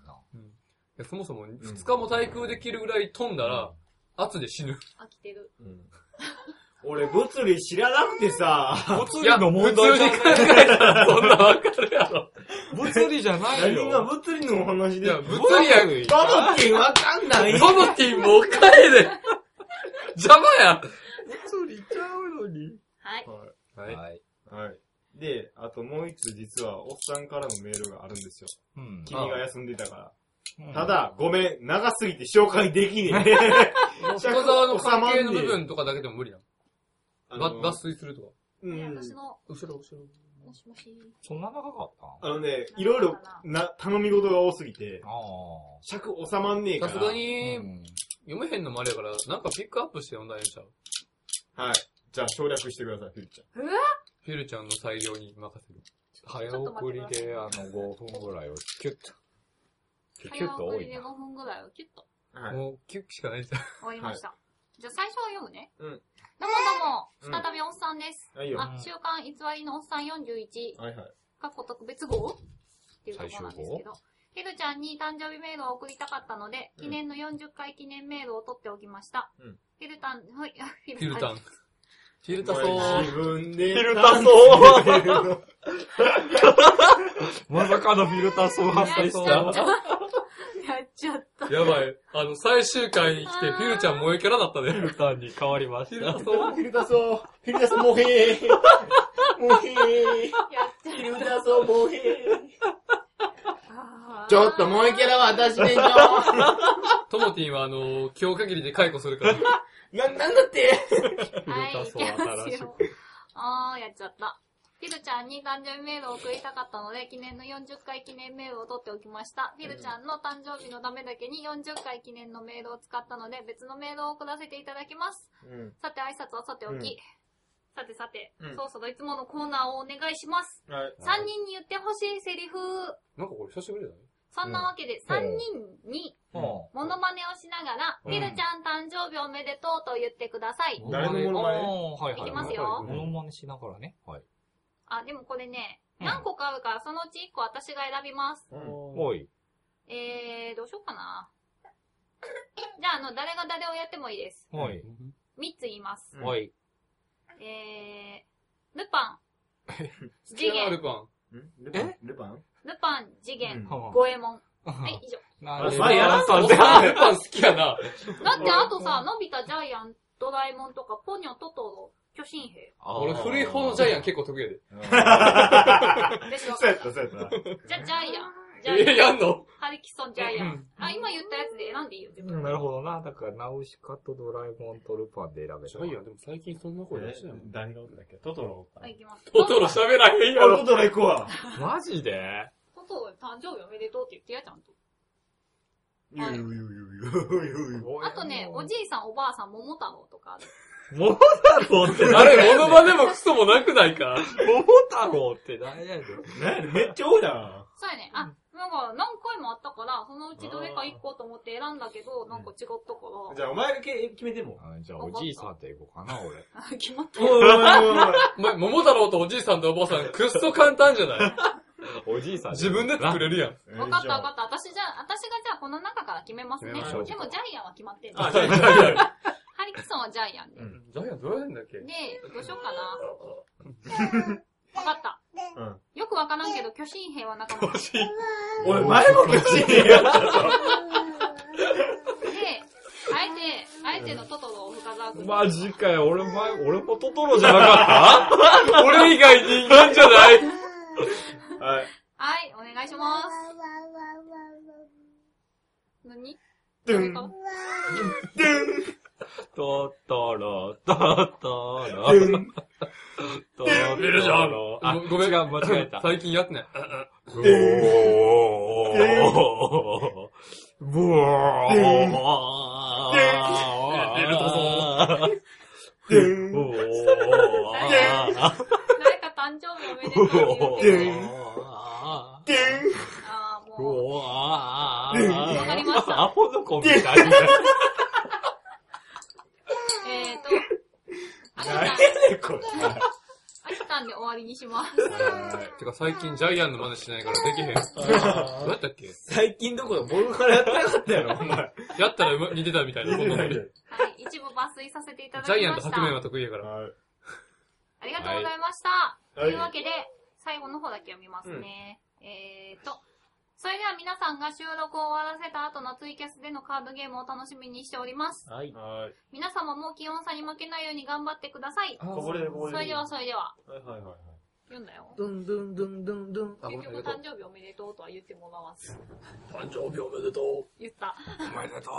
やそもそも2日も対空できるぐらい飛んだら、圧で死ぬ。
飽きてる。
うん。俺、物理知らなくてさ、
物
いや、普通に考えたらそんなわかるやろ。
物理じゃない
何が
よ。
物理のお話で？
いや、物理やん。
バボってわかんない
ソノティンもう帰れ邪魔や
物理ちゃうのに。
はい。
はい。
はい。
はい。で、あともう一つ実は、おっさんからのメールがあるんですよ。
うん。
君が休んでたから。
うん
た、だ、ごめん、長すぎて紹介できねえ。*laughs*
深沢の関係の部分とかだけでも無理なの？
あの
が脱水するとか。
うん。
私の、
後ろ後ろ。
もしもし。
そんな長かった？
あのね、いろいろ、な、頼み事が多すぎて、
あ
尺収まんねえから。
さすが
あ。
に
う、ん
読めへんのもあれやから、なんかピックアップして読んだらええんちゃう？
はい。じゃあ省略してください、フィルちゃん。
フィルちゃんの裁量に任せる。
早送りで、あの、5分ぐらいをキュッと。キュッ
早
と多いな。
送りで5分ぐらいをキュッと
はい。
もう、キュッしかないじゃん。
終わりました。じゃあ最初は読むね。
うん
どうもどうも、再びおっさんです。
はいよ。
あ、週刊偽りのおっさん41、
はいはい。
かっこ特別号？っていうところなんですけど、ひるちゃんに誕生日メールを送りたかったので、
うん
記念の40回記念メールを取っておきました。
うん
ひるたん、はい、フ
フィルタン。*laughs* フィルタ
こ
ソー。
れ自分で。
フィルタソ
ー
まさかのフィルターソー発
やっちゃった。やっちゃった。
やばい。あの、最終回に来て、フィルちゃん萌えキャラだったね。
ルターに変わりま
フィルタソー。
フィルタソー。フィルタソー、もへー。もへー。フィルタソー、もへー。ちょっと萌えキャラは私でしょ。
トモティンはあの、今日限りで解雇するから。
な、なんだって
はい、い
フィルタソー
きますよ。あー、やっちゃった。フィルちゃんに誕生日メールを送りたかったので、記念の40回記念メールを取っておきました。フィルちゃんの誕生日のためだけに40回記念のメールを使ったので、別のメールを送らせていただきます。
うん。
さて、挨拶はさておき。
うん
さてさて、
うん
そろそろいつものコーナーをお願いします。
はい。
3人に言ってほしいセリフ。
なんかこれ久しぶりだね。
そんなわけで、3人に
うん。
モノマネをしながら、
うん
フィルちゃん誕生日おめでとうと言ってください。
誰のモノマネ？
はいはい。
いきますよ
モノマネしながらね。はい。
あ、でもこれね、
うん
何個かあるから、そのうち1個私が選びます。
うん
おい。
えー、どうしようかな。じゃあ、あの、誰が誰をやってもいいです。
おい。
3つ言います。
うん
おい。
えー、ルパン、*laughs* 次
ル
元、
パン。
ん？ルパン？ルパン？
ルパン、次元、
うん
五右衛門。はい、以上。*laughs*
なんで
まあやらん
ル *laughs* パン好きやな。
だって、あとさ、のび太、ジャイアン、ドラえもんとか、ポニョ、トトロ、巨神兵。
俺古い方のジャイアン結構得意やで。
でしょ？
そうやった、そうやった。
じゃ、ジャイアン。ジャイア
え、
ン。
やんの？
ハリキソンジャイアン。あ、今言ったやつで選んでいいよ、自分。
なるほどな。だから、ナウシカとドラえもんとルパンで選べた。
ジャイアンでも最近そんな声出してないもん。
誰がおったっけ？トトロおった。
はい、行きます。
トトロ喋らへんや
あ、
ろ。
トトロ行くわ。
マジで？
トトロ誕生日おめでとうって言ってや、ちゃんと。
ゆゆゆゆゆゆ
あとね、おじいさん、おばあさん、桃太郎とかある。
桃太郎って
あれ、モノマネもクソもなくないか？
桃太郎って何やねん。
何やねんめっちゃ多いな。
そうやね。あ、なんか何回もあったから、そのうちどれか1個と思って選んだけど、なんか違ったから。
じゃあ、お前がけ決めても。
あじゃあ、おじいさんっていこうかな、*laughs* 俺。
あ決まった
お
前、桃太郎とおじいさんとおばあさん、くっそ簡単じゃない？*laughs*
おじいさん
自分で作れるやん。
わかったわかった。私じゃあ、私がじゃあこの中から決めますね。でもジャイアンは決まってん
あ、
の。
じゃあ、じゃあ、じゃあ。
ハリキソンはジャイアンで。
ジャイアンどうやんだっけ？
で、どうしようかな。*laughs* わかった。
うん。
よくわからんけど、巨神兵は仲間。で、
俺、前も巨神兵やったぞ。
あえて、あえてのトトロを深澤君に。
マジかよ、俺前、俺もトトロじゃなかっ *laughs*
俺以外人間じゃない？
はい。
はい、お願いします。何？
ドゥン。ドゥン。
たトトロ、トトロ、
ドゥン。
トト
出るじゃん
ロ。あ、
ごめん
違う、間違えた。*laughs*
最近やってない。*laughs*
ブオー。*laughs* ブオー。
出るぞ
ドゥン。
ブオー。
誰か誕生日おめでとうって言ってね。
ドゥン。
あー、
う
もう。
わ
かりました
アホのコンビみたいな。
えーと、あき
何やねん、これ。
あきたんで終わりにします。
てか最近ジャイアンの真似しないからできへん。どうやったっけ？
最近どころ僕からやってなかったやろ、お前。
やったらうま似てたみたいな。そんなのにジ
はい、一部抜粋させていただきました。
ャイアンと白面は得意やから。
はい。
ありがとうございました。
はい
というわけで、最後の方だけ読みますね。えーと、それでは皆さんが収録を終わらせた後のツイキャスでのカードゲームを楽しみにしております。
はい。
はい。
皆様も気温差に負けないように頑張ってください。
こぼれるこぼれる。
それではそれでは、
はいはいはいはい。
読んだよ。
ドンドンドンドンドン。あ、ごめん、
結局
ありがとう
誕生日おめでとうとは言ってもらわず。
誕生日おめでとう。
言った。
おめでと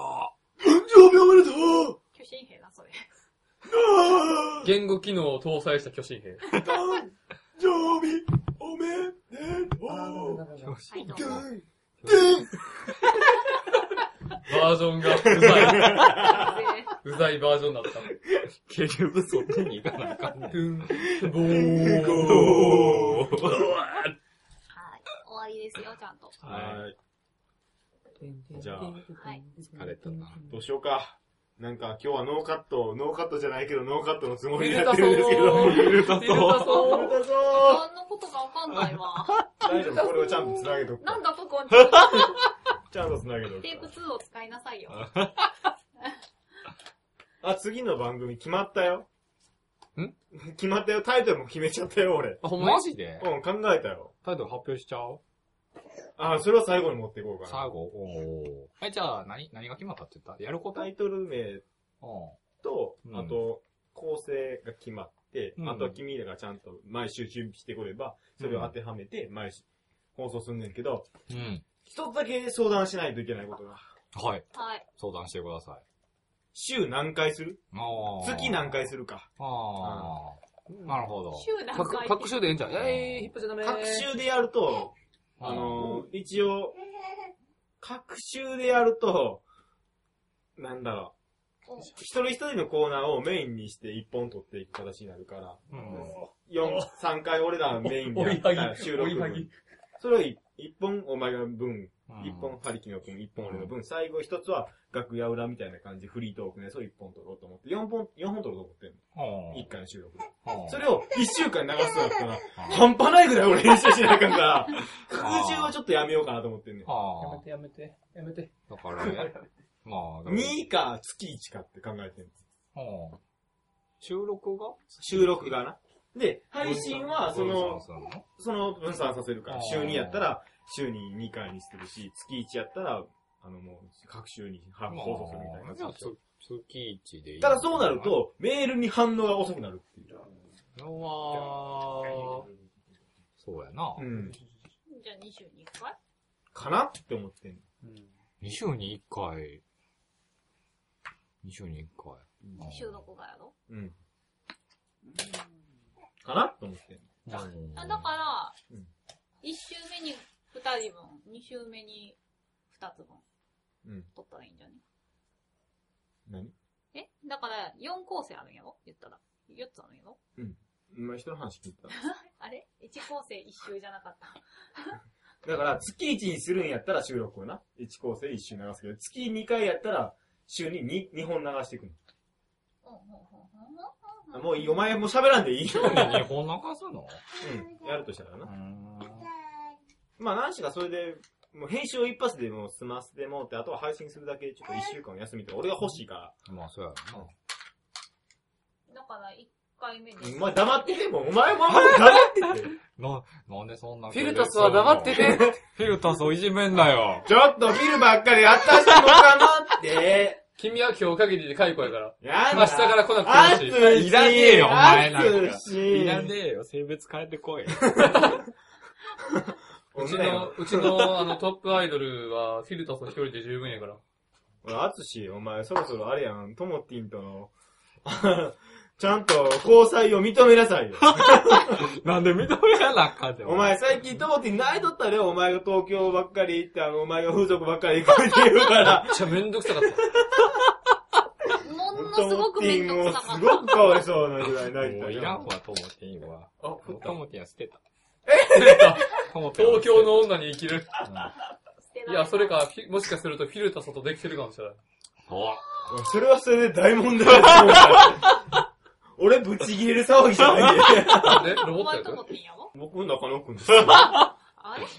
誕生日おめでとう
巨神兵だ、それ。
言語機能を搭載した巨神兵。
誕生日おめでとう
う。よし
はい、どうも。
バージョンがうざい。
で
うざいバージョンだった。
結局そっちに行かなあかんねん。
トゥン、ボ
お
ー。
ー
はい。終わりですよ、ちゃんと。
はい。じゃあ
はい。
疲れたな。
どうしようか。なんか今日はノーカット、ノーカットじゃないけどノーカットのつもり
入
でやって。るんですけど。
入れた
そう
そう。
入れたぞ
何のことかわかんないわ。
大丈夫、これをちゃんと繋げとく。
なんだここ、*laughs*
ちゃんと繋げとく
テープ
か
2を使いなさいよ。
ら。*laughs* あ、次の番組決まったよ。
ん？*laughs*
決まったよ。タイトルも決めちゃったよ、俺。
あ、ほんま？に
マジで
うん、考えたよ。
タイトル発表しちゃおう
あ、それは最後に持っていこうかな。
最後おーえ、じゃあ、何、何が決まったって言った？やること？
タイトル名
お
と、
うん
あと、構成が決まって、
うん
あとは君らがちゃんと毎週準備してくれば、それを当てはめて、毎週放送すんねんけど、
うん。
一つだけ相談しないといけないことが。
はい。
はい。
相談してください。
週何回する？
あー
月何回するか。
ああ。なるほど。
週何回？
パック、パック集でええんじゃん。えー、引っ張っちゃダメ。
各週でやると、あのー、一応、各週でやると、なんだろう。一人一人のコーナーをメインにして一本取っていく形になるから、
うん。
四三回俺らメインでやったら収録。それを一一本お前が分、
うん
一本ハリキの分、一本俺の分、最後一つは楽屋裏みたいな感じ、フリートークのやつを一本取ろうと思って、四本、四本取ろうと思ってんの。一回の収録で。
はあ
それを一週間流すとなったら、
は
半端ないぐらい俺練習しなあかんから、空中はちょっとやめようかなと思ってんねん。
あ。はあ。
やめて、やめて。
だからね。*laughs* まあ、
2か月1かって考えてんの。
はあ。収録が？
収録がな。で、配信はそのその分散させるから、週2やったら、週に2回にするし、月1やったら、あのもう、各週に放送するみたいな
じゃあ。月一でいい。
ただそうなる、と、メールに反応が遅くなるっていう。
のは、そうやな。
うん。
じゃあ2週に1回？
かなって思ってんの。
2週に1回。2週に1回。
週どこがやろ？
うん。かなって思ってんの。
うん
あだから
うん、
1週目に2人分、2週目に2つ分
うん。
取ったらいいんじゃね？
何？
え？だから4構成あるんやろ？言ったら。4つあるんやろ？
今人の話聞いた。*laughs*
あれ ?1 構成1週じゃなかった。*laughs*
だから、月1にするんやったら収録をな。1構成1週流すけど、月2回やったら、週に 2, 2本流していく
うんうんうんうんう
の。
ん
もういい、お前もう喋らんでいいよ。
日本流すの？
うん。やるとしたらな。
ん。
まあ、何しかそれで、もう編集を一発でもう済ませてもうって、あとは配信するだけ、ちょっと1週間休みとか、俺が欲しいか
まあ、そうやな。
だから1回目
ら。
に。
お前黙ってても、お前も黙ってて。*laughs*
な、なんでそんな
フィルタスは黙ってて。
フィルタスをいじめんなよ。*laughs*
ちょっとビルばっかりやったしてもかなって。
君は今日限りで解雇やから。
や
明日から来なくていいし。
暑いし。
いらねえよお前なんか。
い
らねえよ。性別変えてこい。*laughs*
うちの、うちのあのトップアイドルはフィルタス一人で十分やから。
俺、あつし、お前、そろそろあれやん、ともティンとの、*laughs* ちゃんと交際を認めなさいよ。*laughs*
なんで認めやなあかんねん
お前、最近ともティン泣いとったで、お前が東京ばっかり行って、あの、お前が風俗ばっかり行くって言うから。*laughs*
めっちゃめんどくさかった。
ものすごくめんどくさかっ
すごくかわいそうなぐらい泣い
もうい
たよ
らんわ、トモティンは。
あ、
トモティンは捨てた。
出た。
トモティンは捨てた
東京の女に生きる？
た。
いや、それか、もしかするとフィルタスとできてるかもしれない。
お
それはそれで大問題だと思うから。*laughs* 俺、ぶち切れる騒ぎじゃないんで？*laughs*
ロボットや
ってんやろ？
僕、中野くんです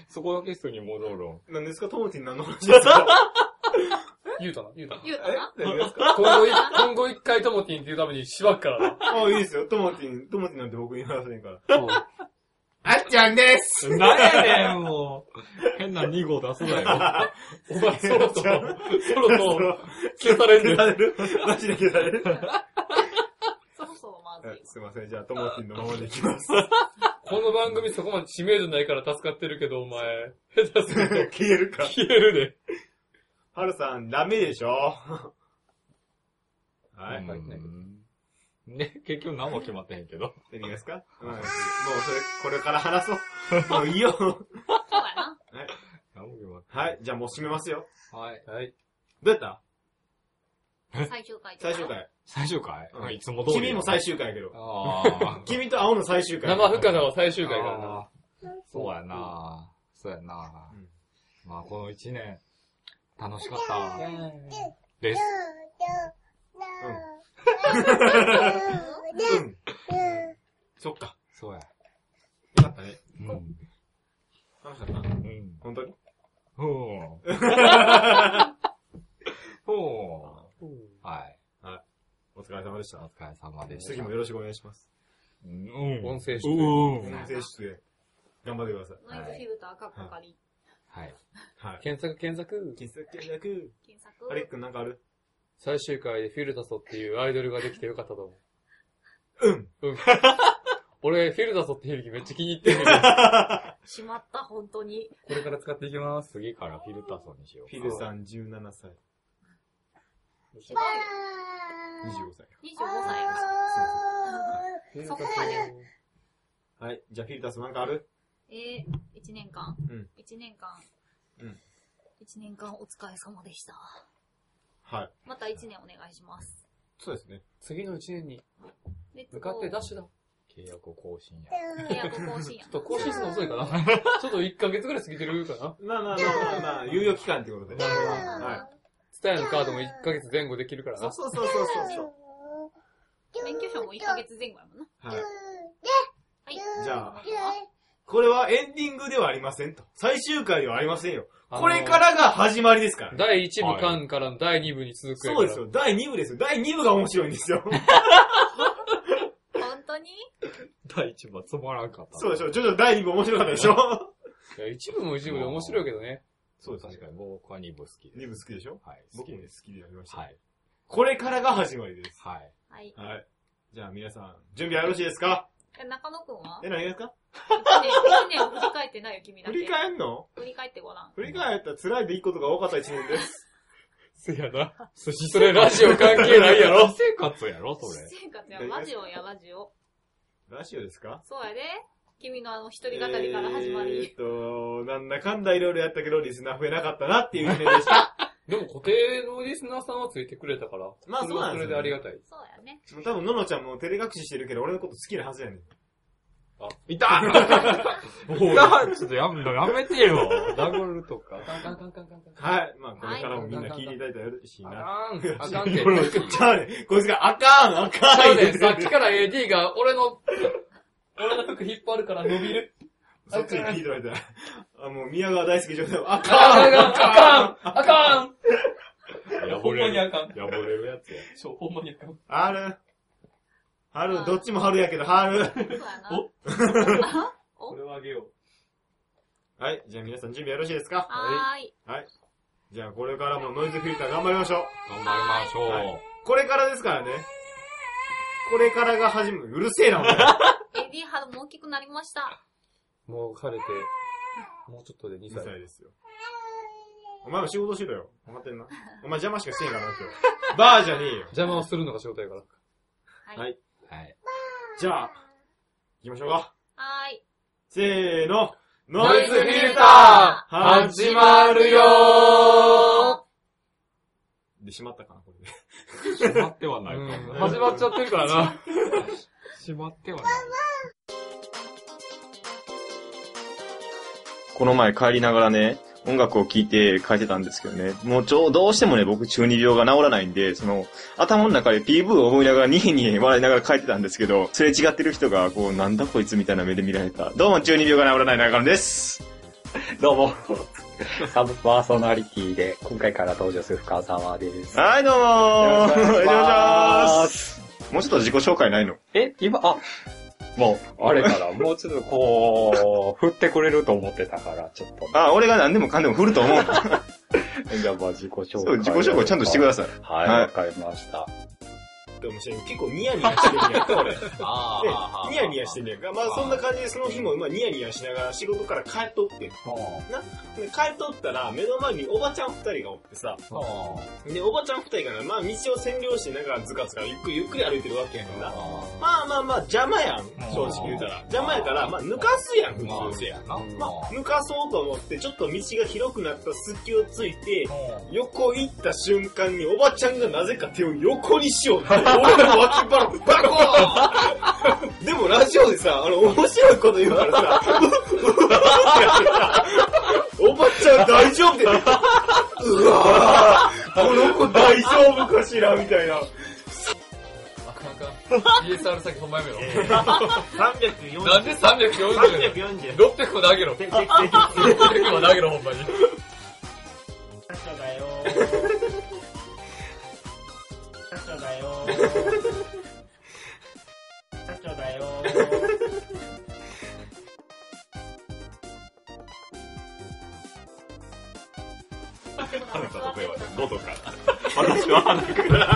そこだけ室に戻ろう。
何ですか、ともティン何の話ですか？
言うたな、言うたな。
言うたな？
何ですか？
今後い、今後一回トモティンっていうためにしばくからな。
あ、いいですよ。ともティン、ともティンなんて僕言いませんから。あっちゃんです *laughs*
なんやねん、もう。変な2号出すなよ。*laughs*
お前、そろそろ、そろそろ、消されんで
消。されるマジで消される *laughs*
そろそろまず
はいい。すいません。じゃあ、ともティンのままでいきます。
この番組そこまで知名度ないから助かってるけど、お前、下手すると
消えるか。
消えるで。
はるさん、ダメでしょはい。
うんね、結局何も決まってへんけど。
何がですか？うん。もう、それ、これから話そう。*laughs* もういいよ。
そうやな。
何も決まっ
はい。じゃあもう締めますよ。
てはい。
はい。
どうやった？
最終回。
最終。回。
最終回？
うん
いつも通り。
君も最終回やけど。
ああ。
君と青の最終回。
生深さは最終回からな。
そうやなそうやな、
うん
まあこの一年、楽しかったです。
うん。そっか。
そうや。
よかったね。
うん。
楽しかった
うん。
本当に
ほう。ほう。はい。
はいお疲れ様でした
お。疲れ様でした。
次もよろしくお願いします。
うん。
音声出
うん。
音声出演。頑張ってください。
ノイズフィルターかっかり。
はい。
はい。
検索検索。
検索検索。
検索。
アレックなん。かある
最終回でフィルタソっていうアイドルができてよかったと思
うん。
う。うん。俺、フィルタソって響きめっちゃ気に入ってる *laughs*
しまった、本当に。
これから使っていきます。
次からフィルタソンにしよう。
フィルさん17歳。
違うよ。
25歳。
25歳。そこまで。
はい。じゃあフィルタスなんかある？
えー、1年間。
うん
1年間。
うん
1年間お疲れ様でした。
はい。
また1年お願いします。
そうですね。
次の1年に
レッツ
向かってダッ
シ
シュだ。
契約更新や。
契約更新や
ちょっと更新するの遅いかなちょっと1ヶ月ぐらい過ぎてるかな
まあまあまあまあまあ、猶予期間ってことで。は
スタイのカードも1ヶ月前後できるから
い。
な。
そうそうそうそうそう。
免許証も1ヶ月前後やもんな。
はい。
はい。
じゃあこれはエンディングではありませんと。最終回ではありませんよ。
あの
これからが始まりですから。
第1部間からの第2部に続くやから
そうですよ。第2部ですよ。第2部が面白いんですよ。
本当に？
第一番つまらんかった。
そうでしょ。ちょっと第2部面白かったでしょ。
いや、一部も一部で面白いけどね。
そうです
確かに僕は2部好きです。
2部好きでしょ？
はい、好
僕も好
きです。
きでやりました。
はい。
これからが始まりです。
はい。
はい。
はい。じゃあ皆さん、準備はよろしいですか？
え、中野くんは？
え、何がですか？
一年、一年を振り返ってないよ、君だけ。
振り返んの？
振り返ってごらん。
振り返ったら辛いでいいことが多かった一年です。
せやな。そそれラジオ関係ないやろ。
生活やろ、それ。
私生活や、ラジオや、ラジオ。
ラジオですか？
そうやで。君のあの一人語りから始まり。
えーっと、なんだかんだいろいろやったけど、リスナー増えなかったなっていう一年でした。*laughs*
でも固定のリスナーさんはついてくれたから。
まあ
それはそれでありがたい。
そうやね。
多分、ののちゃんも照れ隠ししてるけど、俺のこと好きなはずやねん。
あ、*laughs*
いたいたちょっとやめやめてよ。殴るとか。
カンカンカンカンカンカン。
はい。まあ、これからもみんな聞いていただいたらよろしいな。
あかん、あかんって。
これちゃうね。こいつがあかん、あかん。
ちゃうねんさっきから AD が俺の、俺の服引っ張るから伸びる。
そっちに聞いてられたら。あ、もう宮川大輔状態。あ
あ
か
かん、
ん。
あかん、あかん。
や
ほんまにあかん。
やぼれるやつや。
そう、ほんまにあかん。
春。春、どっちも春やけど、春。
そうやな。*laughs*
これはあげよ
はい。じゃあ皆さん準備よろしいですか？
はーい。
じゃあこれからもノイズフィルター頑張りましょう。
頑張りましょう。
はいこれからですからね。これからが始まる。うるせえな、お前。*laughs*
エディハルも大きくなりました。
う。もう晴れて、もうちょっとで2
2
歳。
歳ですよ。お前も仕事しろよ。分かってんな。お前邪魔しかしてんからな、今日。バーじゃねえよ。
邪魔をするのが仕事やから。
はい。
はい
はい。
じゃあ、行きましょうか。
はーい。
せーの。ノ
ノイズフィルター、始まるよ
で、閉まったかな、これで。
閉まってはない
ー
か
始まっちゃってるからな。
閉 *laughs* まってはない。
この前帰りながらね、音楽を聴いて書いてたんですけどね、もうちょ、どうしてもね、僕中二病が治らないんで、その、頭の中で PV を思いながらニヘニヘ笑いながら書いてたんですけど、すれ違ってる人が、こう、なんだこいつみたいな目で見られた。どうも中二病が治らない中野です。
どうも、サブパーソナリティで、今回から登場する深澤です。
はい、どうも
よろしくお願いします
もうちょっと自己紹介ないの？
え、今、あ、もう、あれから、もうちょっとこう、振ってくれると思ってたから、ちょっと。
あ、俺が何でもかんでも振ると思う。*laughs*
じゃあ、まあ自己紹介。
そう、自己紹介ちゃんとしてください。
はい、
はい
わかりました。
でもし結構ニヤニヤしてるんやんか、俺。*laughs*
あ
で
あ、
ニヤニヤしてんねやんか。まあそんな感じでその日もまあニヤニヤしながら仕事から帰っとってん。で帰っとったら目の前におばちゃん二人がおってさ。で、おばちゃん二人がな、まあ道を占領してなんかずかずかゆっくりゆっくり歩いてるわけやんかな。まあまあまあ邪魔やん。正直言うたら。邪魔やから、まあ抜かすやん、普通せや。
な。
まあ、抜かそうと思って、ちょっと道が広くなった隙をついて、横行った瞬間におばちゃんがなぜか手を横にしようって、俺の脇腹、バコーン。でもラジオでさ、あの、面白いこと言うからさ、おばちゃん大丈夫？って、うわー。この子大丈夫かしら？みたいな。
ESR 先ほんまやめろ。
340
なんで340やねん
340
600まで上げろ。600まで上げろ、ほんまに。
だよだよだよ
離たとこへは喉から。私は鼻から。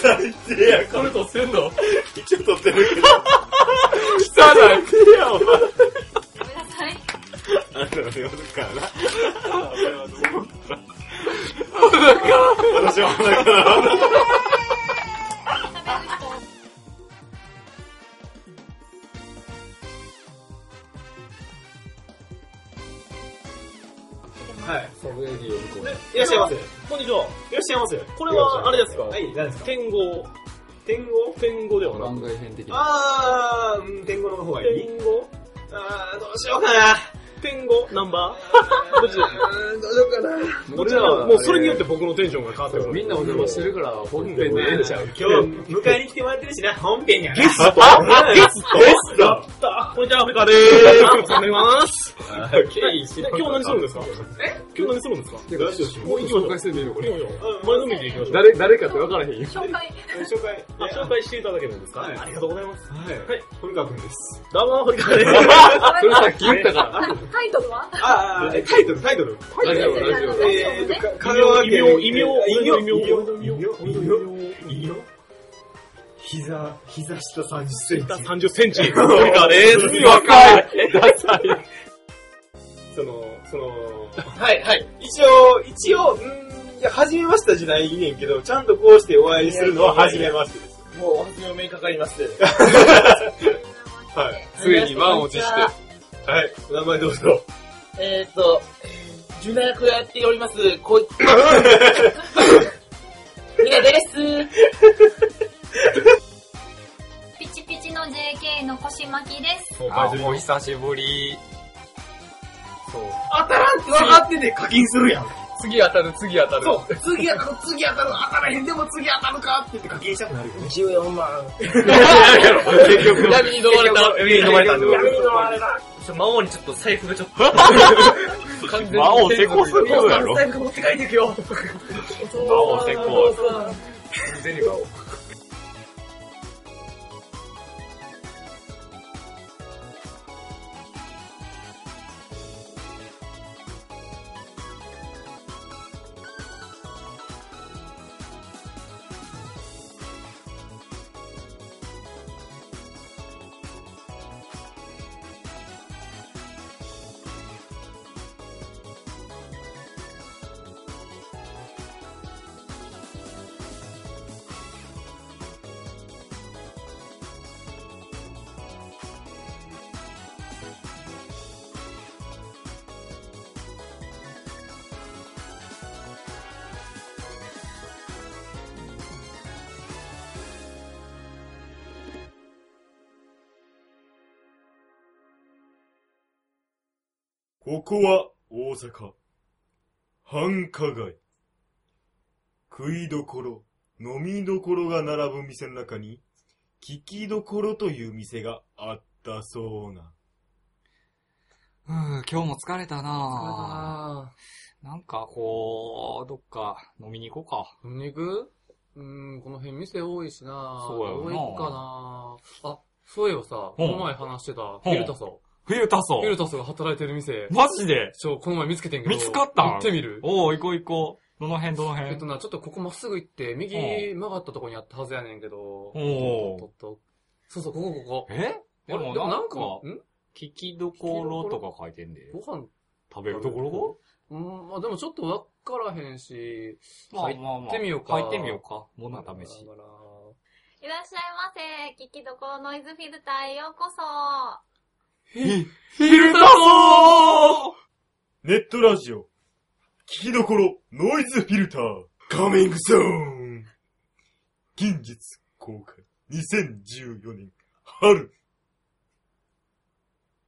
最低や、
これとせんの
一応撮ってるけど。
汚い。
いや、お前。
ごめんなさい。
あの夜からな。
裸
私は鼻から。はい。
サブエディを向こうに。
いらっしゃいませ。い
こんにちは。
らっしゃいませ。
これは、あれですか？
はい、何ですか？
天狗。
天狗？
天狗ではな
番
く。
外編的な。
あー、うん天狗の方がいい
天狗？
あー、どうしようかな。
天狗？ナンバー？それによって僕のテンションが変わってくる。
みんなお邪魔してるから、本編でええんちゃう。
今日、迎えに来てもらってるしな、本編やな。
ゲスト？ゲスト？ゲスト？こんにちは、アフリカでーす。お願いします。はい今日何するんですか？え？今日何するんですか？もう行きましょう。前のめりで行きましょう。
誰、誰かって分からへんよ。
紹介。
紹介。
あ紹介していただけるんですか？
はい
ありがとうございます。
はい。はい。堀川くんです。
どうも、堀川です。*laughs* *laughs*
それさっき言ったから。
タイトルは？
ああ、タイトル、タイトル。
ラジオ、ラジオ。
えーと、香川県。
異名、異名、
異名、
異名、
異名、
異名、
異名、異名。膝、膝下30センチ。
30センチ。*laughs* 堀川です。
若い
その、その、はい、はい。一応、一応、初めましたじゃないねんけど、ちゃんとこうしてお会いするのは初めましてです。
もう、お初めお目にかかりまして。
はい。*laughs*
ついに満を持して。
はい。お名前どうぞ。
えーっと、ジュナ役をやっております、こい、*laughs* みなです。
ピチピチの JK の腰巻きです。
あ、お久しぶり。
そう。
当たらんって分かってて課金するやん。
次当たる、次当たる。
そう。次当たる、次当たる、当たらへんでも次当たるかって言って課金したくなるよね。
14万。*laughs*
結局。闇に飲まれた。
闇に飲まれたんで
闇に飲まれた。
魔王にちょっと財布がちょっと。*laughs*
完全に
魔王するやろ。
財布持って帰ってくよ。
魔王せこ。
完全に魔王。
ここは大阪。繁華街。食いどころ、飲みどころが並ぶ店の中に、聞きどころという店があったそうな。
うん、今日も疲れたなぁ。なんかこう、どっか飲みに行こうか。
飲みに行く？うーん、この辺店多いしな
そうやよな
どう行くかなあ、そういえばさ、この前話してた、フィルタソ。
冬タソ
フィルタソが働いてる店。
マジで？
ちょ、この前見つけてんけど。
見つかった
行ってみる？
おう、行こう行こう。どの辺どの辺？
えっとな、ちょっとここまっすぐ行って、右曲がったとこにあったはずやねんけど。
お
と
ー
っとそうそう、ここここ。
え？でもなんか、
ん
聞きどころとか書いてんで。
ご飯
食べるところ？
うん、まあでもちょっとわからへんし、入
まあまあまあ。
ってみようか。
入ってみようか。もの試し。
いらっしゃいませ。聞きどころノイズフィルターへようこそ。
フィルタソ
ネットラジオ、聞きどころ、ノイズフィルター、カミングソーン近日公開、2014年春